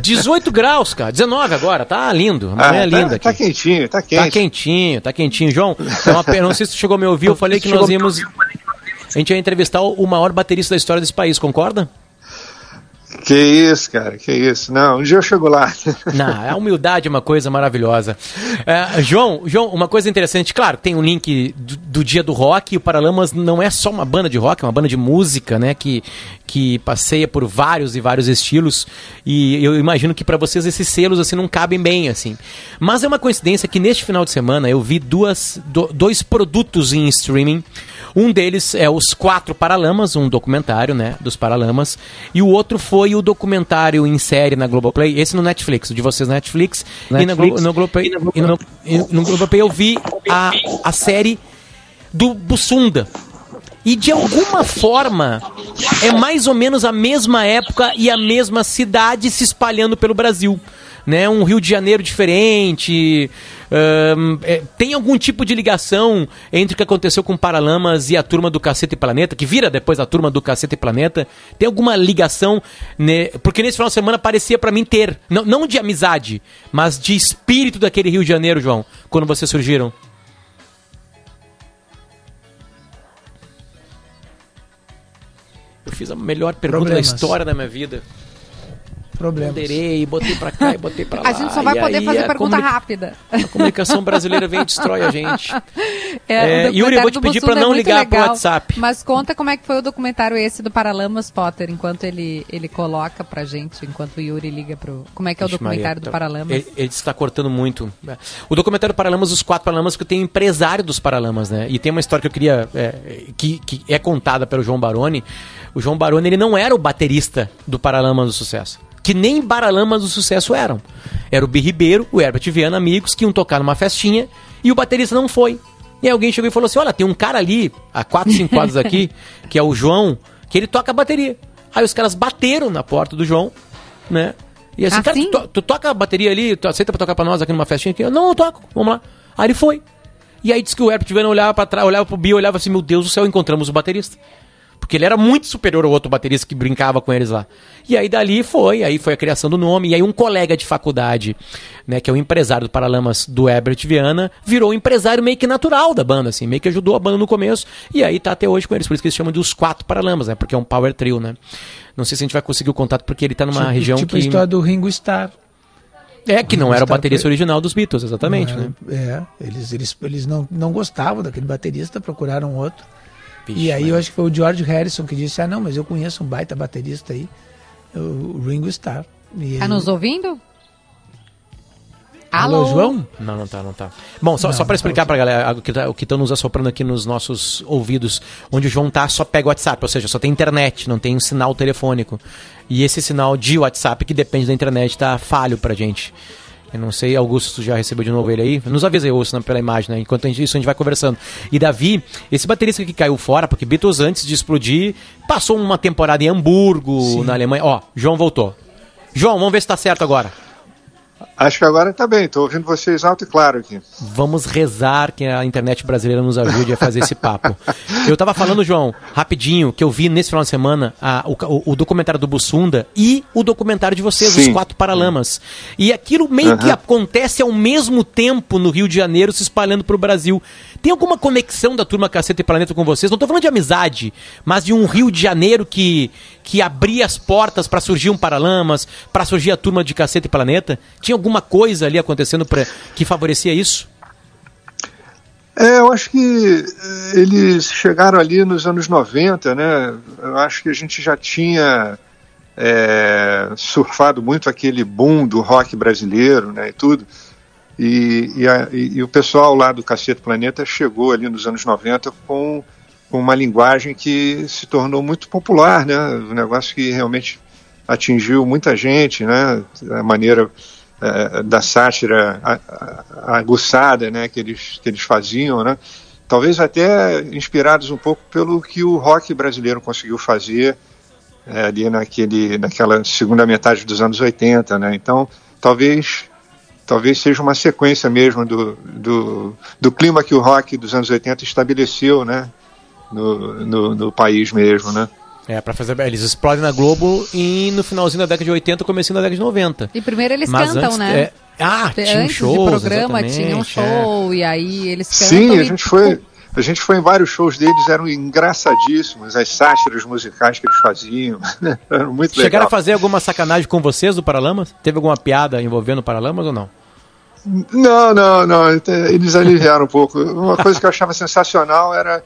18 graus, cara. 19 agora, tá lindo. Amanhã é tá- linda aqui. Tá quentinho, tá quente. Tá quentinho, tá quentinho. João, é uma não sei se tu chegou a me ouvir, eu falei que nós íamos... A gente ia entrevistar o maior baterista da história desse país, concorda? Que isso, cara, que isso. Não, um dia eu chego lá. Não, a humildade é uma coisa maravilhosa. É, João, João, uma coisa interessante, claro, tem um link do, do dia do rock, o Paralamas não é só uma banda de rock, é uma banda de música, né, que, que passeia por vários e vários estilos, e eu imagino que para vocês esses selos assim não cabem bem, assim. Mas é uma coincidência que neste final de semana eu vi duas, do- dois produtos em streaming, um deles é Os Quatro Paralamas, um documentário, né, dos Paralamas, e o outro foi o documentário em série na Globoplay, esse no Netflix, o de vocês na Netflix, e na Glo no Globoplay, e no, no Globoplay eu vi a, a série do Bussunda. E de alguma forma é mais ou menos a mesma época e a mesma cidade se espalhando pelo Brasil. Né? Um Rio de Janeiro diferente. ahn, é, tem algum tipo de ligação entre o que aconteceu com Paralamas e a turma do Cacete e Planeta, que vira depois a turma do Cacete e Planeta? Tem alguma ligação? Né? Porque nesse final de semana parecia pra mim ter, não, não de amizade, mas de espírito daquele Rio de Janeiro, João, quando vocês surgiram. Eu fiz a melhor pergunta Problemas. da história da minha vida. Problemas. Ponderei, botei pra cá e botei pra lá. A gente só vai e poder fazer pergunta rápida. A comunicação brasileira vem e destrói a gente. É, É, o Yuri, eu vou te do pedir pra não é ligar pro legal, WhatsApp. Mas conta como é que foi o documentário esse do Paralamas Potter, enquanto ele, ele coloca pra gente, enquanto o Yuri liga pro. Como é que é o Ixi, documentário Maria, do tá- Paralamas? Ele, ele está cortando muito. O documentário Paralamas, os quatro Paralamas, que tem um empresário dos Paralamas, né? E tem uma história que eu queria. é, que, que é contada pelo João Baroni. O João Baroni, ele não era o baterista do Paralamas do Sucesso. Que nem Paralamas do Sucesso eram. Era o Bi Ribeiro, o Herbert Viana, amigos, que iam tocar numa festinha e o baterista não foi. E aí alguém chegou e falou assim: Olha, tem um cara ali, a 4, 5 quadros aqui, que é o João, que ele toca bateria. Aí os caras bateram na porta do João, né? E assim, cara, tu, to- tu toca a bateria ali, tu aceita pra tocar pra nós aqui numa festinha aqui? Eu, não, eu toco, vamos lá. Aí ele foi. E aí disse que o Herbert Viana olhava pra trás, olhava pro Bi, olhava assim, meu Deus do céu, encontramos o baterista. Porque ele era muito superior ao outro baterista que brincava com eles lá. E aí dali foi, aí foi a criação do nome. E aí um colega de faculdade, né, que é o empresário do Paralamas do Herbert Viana, virou um empresário meio que natural da banda, assim, meio que ajudou a banda no começo. E aí tá até hoje com eles, por isso que eles chamam de os quatro Paralamas, né? Porque é um power trio, né? Não sei se a gente vai conseguir o contato porque ele tá numa tipo, região tipo que. a história do Ringo Starr. É, que não era o baterista original dos Beatles, exatamente, né? era- É, eles, eles, eles não, não gostavam daquele baterista, procuraram outro. E aí mas- eu acho que foi o George Harrison que disse, ah não, mas eu conheço um baita baterista aí, o Ringo Starr. E Tá ele- nos ouvindo? Alô, João? Não, não tá, não tá. Bom, só, Não, só para não explicar pra galera o que, tá, o que estão nos assoprando aqui nos nossos ouvidos, onde o João tá, só pega o WhatsApp, ou seja, só tem internet, não tem um sinal telefônico. E esse sinal de WhatsApp, que depende da internet, tá falho pra gente. Eu não sei, Augusto, se tu já recebeu de novo ele aí. Nos avisa aí, Augusto, né, pela imagem, né? Enquanto a gente, isso a gente vai conversando. E Davi, esse baterista que caiu fora, porque Beatles antes de explodir, passou uma temporada em Hamburgo, na Alemanha. Ó, João voltou. João, vamos ver se tá certo agora. Acho que agora tá bem, tô ouvindo vocês alto e claro aqui. Vamos rezar que a internet brasileira nos ajude a fazer esse papo. Eu tava falando, João, rapidinho, que eu vi nesse final de semana a- o, o- o documentário do Bussunda e o documentário de vocês, Sim. Os Quatro Paralamas. E aquilo meio que Aham. acontece ao mesmo tempo no Rio de Janeiro, se espalhando pro Brasil. Tem alguma conexão da turma Caceta e Planeta com vocês? Não tô falando de amizade, mas de um Rio de Janeiro que, que abria as portas pra surgir um Paralamas, pra surgir a turma de Caceta e Planeta? Tinha alguma coisa ali acontecendo pra, que favorecia isso? É, eu acho que eh, eles chegaram ali nos anos 90, né? Eu acho que a gente já tinha é, surfado muito aquele boom do rock brasileiro, né? E tudo. E, e, a- e- e o pessoal lá do Cacete Planeta chegou ali nos anos 90 com, com uma linguagem que se tornou muito popular, né? Um negócio que realmente atingiu muita gente, né? A maneira eh, da sátira aguçada, né? Que eles, que eles faziam, né? Talvez até inspirados um pouco pelo que o rock brasileiro conseguiu fazer eh, ali naquele, naquela segunda metade dos anos 80, né? Então, talvez talvez seja uma sequência mesmo do, do, do clima que o rock dos anos 80 estabeleceu, né? No, no, no país mesmo, né? É, pra fazer. Eles explodem na Globo e no finalzinho da década de 80, comecinho da década de 90. E primeiro eles Mas cantam, antes, né? é- Ah, tinha Antes shows, de programa tinha um exatamente, é. show e aí eles cantam. Sim, a e- gente foi. A gente foi em vários shows deles, eram engraçadíssimos, as sátiras musicais que eles faziam. Eram muito Chegaram legal. a fazer alguma sacanagem com vocês do Paralamas? Teve alguma piada envolvendo o Paralamas ou não? Não, não, não. Eles aliviaram um pouco. Uma coisa que eu achava sensacional era,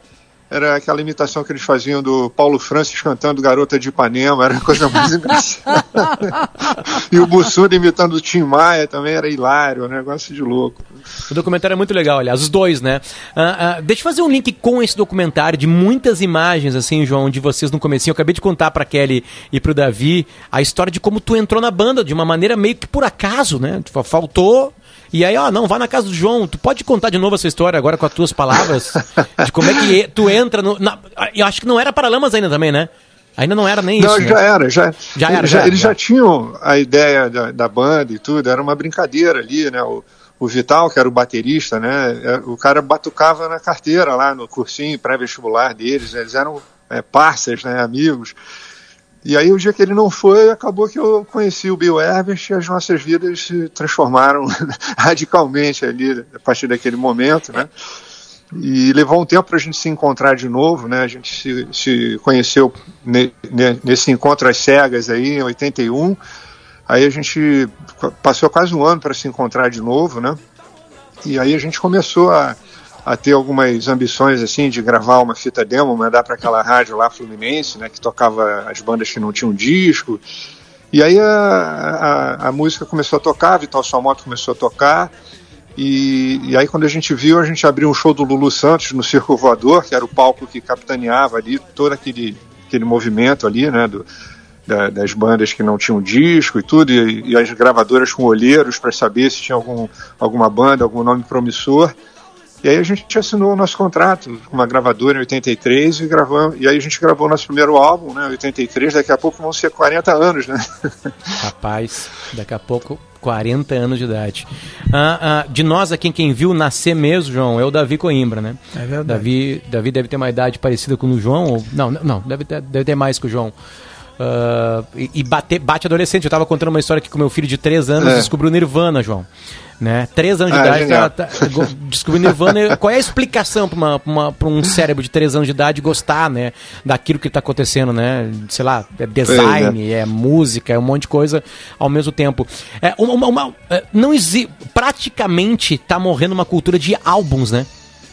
era aquela imitação que eles faziam do Paulo Francis cantando Garota de Ipanema, era a coisa mais engraçada. e o Bussunda imitando o Tim Maia também era hilário, um negócio de louco. O documentário é muito legal, aliás, os dois, né? Ah, ah, deixa eu fazer um link com esse documentário de muitas imagens, assim, João, de vocês no comecinho. Eu acabei de contar pra Kelly e pro Davi a história de como tu entrou na banda, de uma maneira meio que por acaso, né? Tu faltou. E aí, ó, não, vá na casa do João. Tu pode contar de novo essa história agora com as tuas palavras? de como é que tu entra no. na- eu acho que não era Paralamas ainda também, né? Ainda não era nem Não, isso. já né? era, já, Já era, eles já era, eles já. já tinham a ideia da, da banda e tudo, era uma brincadeira ali, né? O, o Vital, que era o baterista, né? é, O cara batucava na carteira lá no cursinho pré-vestibular deles, eles eram é, parceiros, né? Amigos. E aí o dia que ele não foi, acabou que eu conheci o Bill Herbert e as nossas vidas se transformaram radicalmente ali a partir daquele momento, né? E levou um tempo para a gente se encontrar de novo, né? A gente se, se conheceu ne- ne- nesse encontro às cegas aí em 81. Aí a gente passou quase um ano para se encontrar de novo, né? E aí a gente começou a, a ter algumas ambições assim de gravar uma fita demo, mandar para aquela rádio lá Fluminense, né? Que tocava as bandas que não tinham disco. E aí a, a, a música começou a tocar, Vital Salmoto começou a tocar. E, e aí, quando a gente viu, a gente abriu um show do Lulu Santos no Circo Voador, que era o palco que capitaneava ali todo aquele, aquele movimento ali, né, do, da- das bandas que não tinham disco e tudo, e, e as gravadoras com olheiros para saber se tinha algum, alguma banda, algum nome promissor. E aí a gente assinou o nosso contrato com uma gravadora em 83 e gravou, e aí a gente gravou o nosso primeiro álbum, né, em 83, daqui a pouco vão ser 40 anos, né? Rapaz, daqui a pouco 40 anos de idade. Ah, ah, de nós aqui, quem viu nascer mesmo, João, é o Davi Coimbra, né? É verdade. Davi, Davi deve ter uma idade parecida com o João. Ou, não, não, deve ter, deve ter mais que o João. Ah, e e bate, bate adolescente. Eu tava contando uma história aqui com meu filho de 3 anos, É. descobriu Nirvana, João. Né? Três anos de Ah, idade, genial. tá, tá, descobriu Nirvana. Qual é a explicação para uma, pra uma- pra um cérebro de três anos de idade gostar, né? Daquilo que tá acontecendo, né? Sei lá, é design, é música, é um monte de coisa ao mesmo tempo. É, uma, uma- uma- é, não existe. Praticamente tá morrendo uma cultura de álbuns, né?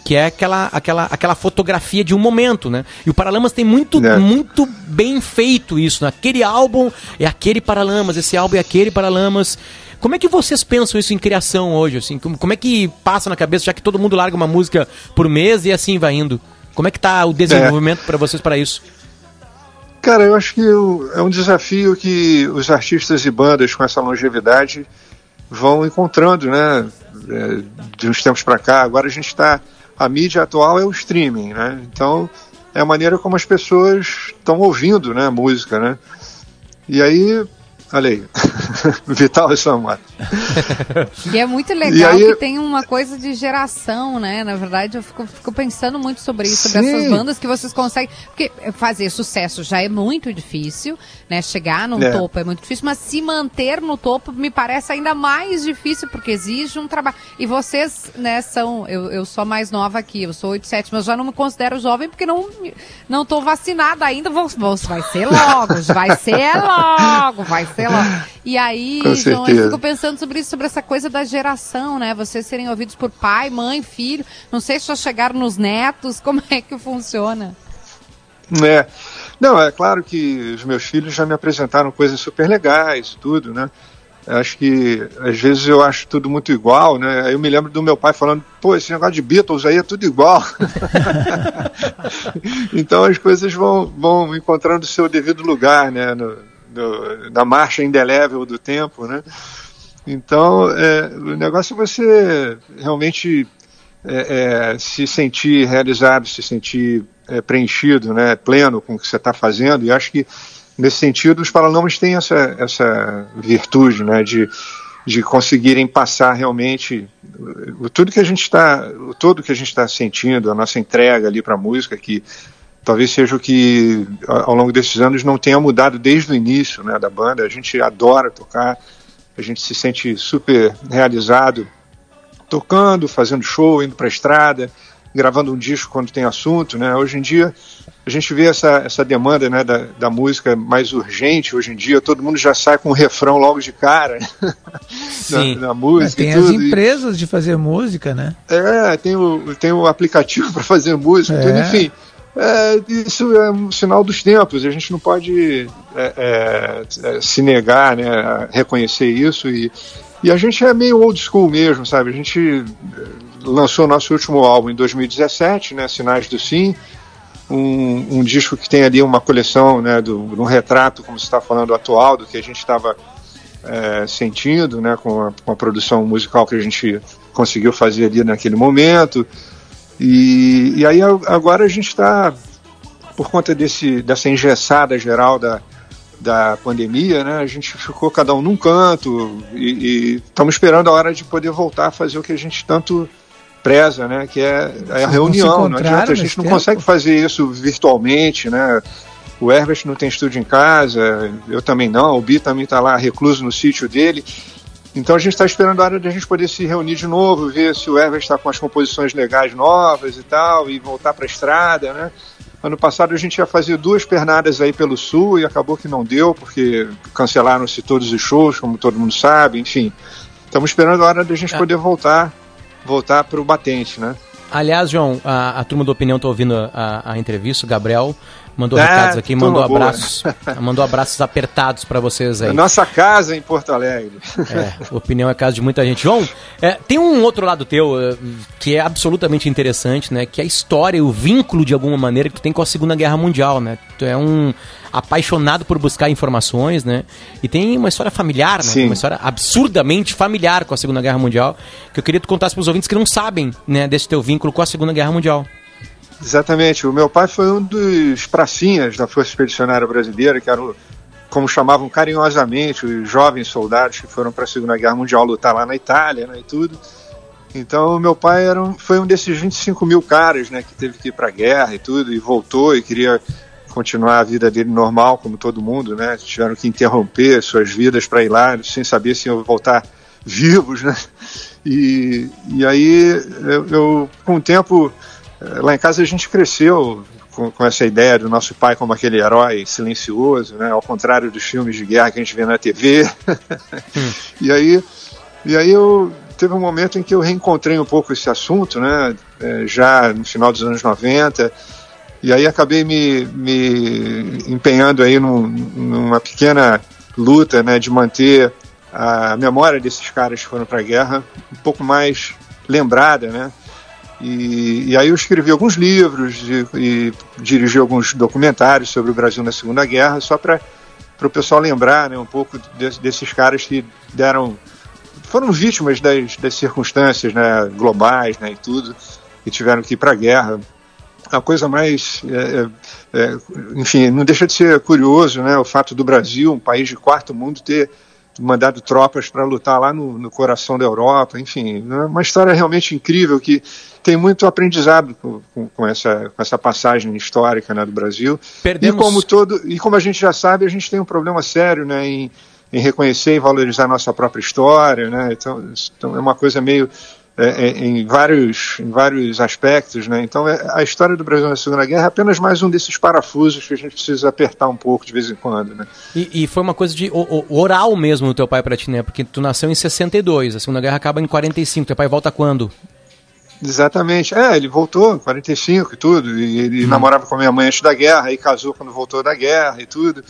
Que é aquela, aquela, aquela fotografia de um momento, né? E o Paralamas tem muito, muito bem feito isso. Né? Aquele álbum é aquele Paralamas, esse álbum é aquele Paralamas. Como é que vocês pensam isso em criação hoje? Assim? Como, é que passa na cabeça, já que todo mundo larga uma música por mês e assim vai indo? Como é que tá o desenvolvimento para vocês para isso? Cara, eu acho que o- é um desafio que os artistas e bandas com essa longevidade vão encontrando, né? É, de uns tempos para cá. Agora a gente está. A mídia atual é o streaming, né? Então é a maneira como as pessoas estão ouvindo, né? Música, né? E aí, olha aí, Vital Samuel. E é muito legal aí- que tem uma coisa de geração, né? Na verdade, eu fico, fico pensando muito sobre isso, sobre Sim. essas bandas que vocês conseguem. Porque fazer sucesso já é muito difícil, né? Chegar num É. topo é muito difícil, mas se manter no topo me parece ainda mais difícil, porque exige um trabalho. E vocês, né, são. Eu, eu sou mais nova aqui, eu sou 87, mas já não me considero jovem porque não, não tô vacinada ainda. Vou, vou- vai ser logo, vai ser logo, vai ser logo. E aí, Com João, eu fico pensando sobre isso, sobre essa coisa da geração, né? Vocês serem ouvidos por pai, mãe, filho. Não sei se já chegaram nos netos, como é que funciona? É. Não, é claro que os meus filhos já me apresentaram coisas super legais, tudo, né? Acho que às vezes eu acho tudo muito igual, né? Eu me lembro do meu pai falando, pô, esse negócio de Beatles aí é tudo igual. então as coisas vão, vão encontrando o seu devido lugar, né? No, no- na marcha indelével do tempo, né? Então, é, o negócio é você realmente é, é, se sentir realizado, se sentir é, preenchido, né, pleno com o que você está fazendo. E acho que nesse sentido os Paralamas têm essa, essa virtude, né, de, de conseguirem passar realmente tudo que a gente está, todo que a gente está sentindo, a nossa entrega ali para a música, que talvez seja o que ao longo desses anos não tenha mudado desde o início, né, da banda. A gente adora tocar, a gente se sente super realizado tocando, fazendo show, indo para a estrada, gravando um disco quando tem assunto, né? Hoje em dia a gente vê essa, essa demanda né, da, da música mais urgente. Hoje em dia todo mundo já sai com um refrão logo de cara Sim. na, na música. tem e as empresas de fazer música, né? é, tem o, tem o aplicativo para fazer música, É. tudo, enfim. É, isso é um sinal dos tempos, a gente não pode é, é, é, se negar né, a reconhecer isso. E, e a gente é meio old school mesmo, sabe? A gente é, lançou nosso último álbum em 2017, né, Sinais do Sim, um, um disco que tem ali uma coleção né, do, um retrato, como você está falando, atual, do que a gente estava é, sentindo, né, com a, com a produção musical que a gente conseguiu fazer ali naquele momento. E, e aí agora a gente está, por conta desse, dessa engessada geral da, da pandemia, né, a gente ficou cada um num canto e estamos esperando a hora de poder voltar a fazer o que a gente tanto preza, né, que é, a reunião. Não adianta, a gente não tempo? consegue fazer isso virtualmente, né? O Herbert não tem estúdio em casa, eu também não, o Bi também está lá recluso no sítio dele. Então a gente está esperando a hora de a gente poder se reunir de novo, ver se o Herbert está com as composições legais novas e tal, e voltar para a estrada, né? Ano passado a gente ia fazer duas pernadas aí pelo sul e acabou que não deu, porque cancelaram-se todos os shows, como todo mundo sabe, enfim. Estamos esperando a hora de a gente poder voltar, voltar para o batente, né? Aliás, João, a, a turma da opinião está ouvindo a, a- a entrevista, o Gabriel Mandou Ah, recados aqui, mandou boa. abraços. mandou abraços apertados pra vocês aí. A nossa casa em Porto Alegre. É, opinião é casa de muita gente. João, é, tem um outro lado teu é, que é absolutamente interessante, né? Que é a história e o vínculo, de alguma maneira, que tu tem com a Segunda Guerra Mundial, né? Tu é um apaixonado por buscar informações, né? E tem uma história familiar, né? Sim. Uma história absurdamente familiar com a Segunda Guerra Mundial, que eu queria que tu contasse pros ouvintes que não sabem, né? Desse teu vínculo com a Segunda Guerra Mundial. Exatamente. O meu pai foi um dos pracinhas da Força Expedicionária Brasileira, que eram, como chamavam carinhosamente, os jovens soldados que foram para a Segunda Guerra Mundial lutar lá na Itália né, e tudo. Então, meu pai era um, foi um desses 25 mil caras né, que teve que ir para a guerra e tudo, e voltou e queria continuar a vida dele normal, como todo mundo, né? Tiveram que interromper suas vidas para ir lá, sem saber se iam voltar vivos, né? E, e aí, eu, eu, com o tempo, lá em casa a gente cresceu com, com essa ideia do nosso pai como aquele herói silencioso, né? Ao contrário dos filmes de guerra que a gente vê na TV. e aí, e aí eu teve um momento em que eu reencontrei um pouco esse assunto, né? eh, Já no final dos anos 90. E aí acabei me, me empenhando aí num- numa pequena luta, né, de manter a memória desses caras que foram para a guerra um pouco mais lembrada, né? E, e aí eu escrevi alguns livros e, e dirigi alguns documentários sobre o Brasil na Segunda Guerra, só para o pessoal lembrar, né, um pouco de- desses caras que deram foram vítimas das, das circunstâncias, né, globais, né, e tudo, e tiveram que ir para a guerra. A coisa mais, é, é, é, enfim, não deixa de ser curioso, né, o fato do Brasil, um país de quarto mundo, ter mandado tropas para lutar lá no, no coração da Europa, enfim, é uma história realmente incrível que tem muito aprendizado com, com- com essa, com essa passagem histórica né, do Brasil. Perdemos- E como todo, e como a gente já sabe, a gente tem um problema sério, né, em, em reconhecer e valorizar a nossa própria história, né? Então, então é uma coisa meio é, é, em vários em vários aspectos, né? Então é- a história do Brasil na Segunda Guerra é apenas mais um desses parafusos que a gente precisa apertar um pouco de vez em quando, né? E, e foi uma coisa de o- o- oral mesmo do teu pai pra ti, né? Porque tu nasceu em 62, a Segunda Guerra acaba em 45. Teu pai volta quando? Exatamente. É, ele voltou em 45 e tudo, e ele namorava com a minha mãe antes da guerra, aí casou quando voltou da guerra e tudo.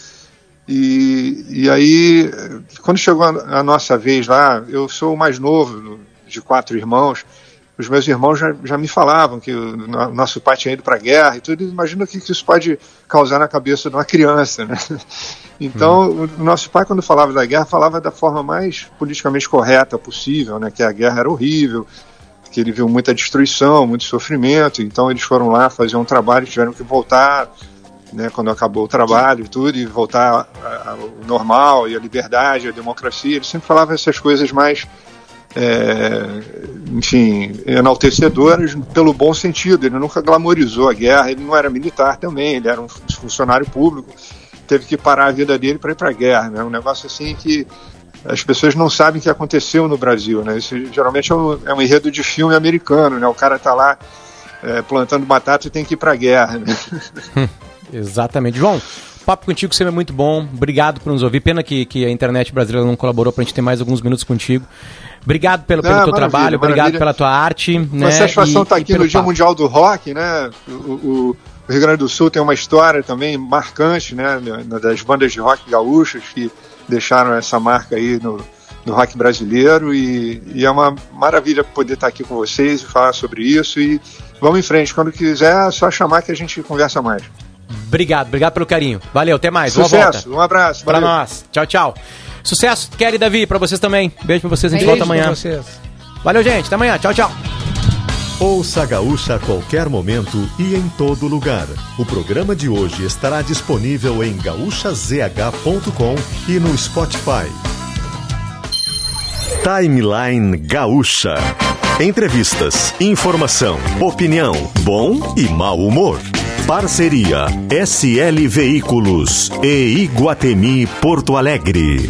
E, e aí, quando chegou a, a nossa vez lá, eu sou o mais novo no- de quatro irmãos. Os meus irmãos já, já me falavam que o no- nosso pai tinha ido para a guerra e tudo. Imagina o que, que isso pode causar na cabeça de uma criança, né? Então, o nosso pai, quando falava da guerra, falava da forma mais politicamente correta possível, né? Que a guerra era horrível, que ele viu muita destruição, muito sofrimento. Então, eles foram lá fazer um trabalho, tiveram que voltar né, quando acabou o trabalho e tudo, e voltar ao normal, e a liberdade, a democracia. Ele sempre falava essas coisas mais, é, enfim, enaltecedoras pelo bom sentido. Ele nunca glamorizou a guerra, ele não era militar também, ele era um funcionário público, teve que parar a vida dele para ir para a guerra. Né, um negócio assim que as pessoas não sabem o que aconteceu no Brasil. Né, isso geralmente é um, é um enredo de filme americano, né, o cara está lá é, plantando batata e tem que ir para a guerra. Né? Exatamente. João, papo contigo sempre é muito bom. Obrigado por nos ouvir. Pena que, que a internet brasileira não colaborou pra gente ter mais alguns minutos contigo. Obrigado pelo, pelo Ah, teu trabalho, obrigado maravilha. pela tua arte. Né? Uma satisfação E- estar aqui no Dia papo. Mundial do Rock, né? O, o- o Rio Grande do Sul tem uma história também marcante, né? Das bandas de rock gaúchas que deixaram essa marca aí no, no rock brasileiro e, e é uma maravilha poder estar aqui com vocês e falar sobre isso e vamos em frente. Quando quiser, é só chamar que a gente conversa mais. Obrigado, obrigado pelo carinho. Valeu, até mais. Sucesso, um abraço. Valeu. nós. Tchau, tchau. Sucesso, Kelly e Davi, pra vocês também. Beijo pra vocês, a gente Beijo volta amanhã. pra vocês. Valeu, gente. Até amanhã. Tchau, tchau. Ouça a Gaúcha a qualquer momento e em todo lugar. O programa de hoje estará disponível em gaúchazh.com e no Spotify. Timeline Gaúcha. Entrevistas, informação, opinião, bom e mau humor. Parceria SL Veículos e Iguatemi Porto Alegre.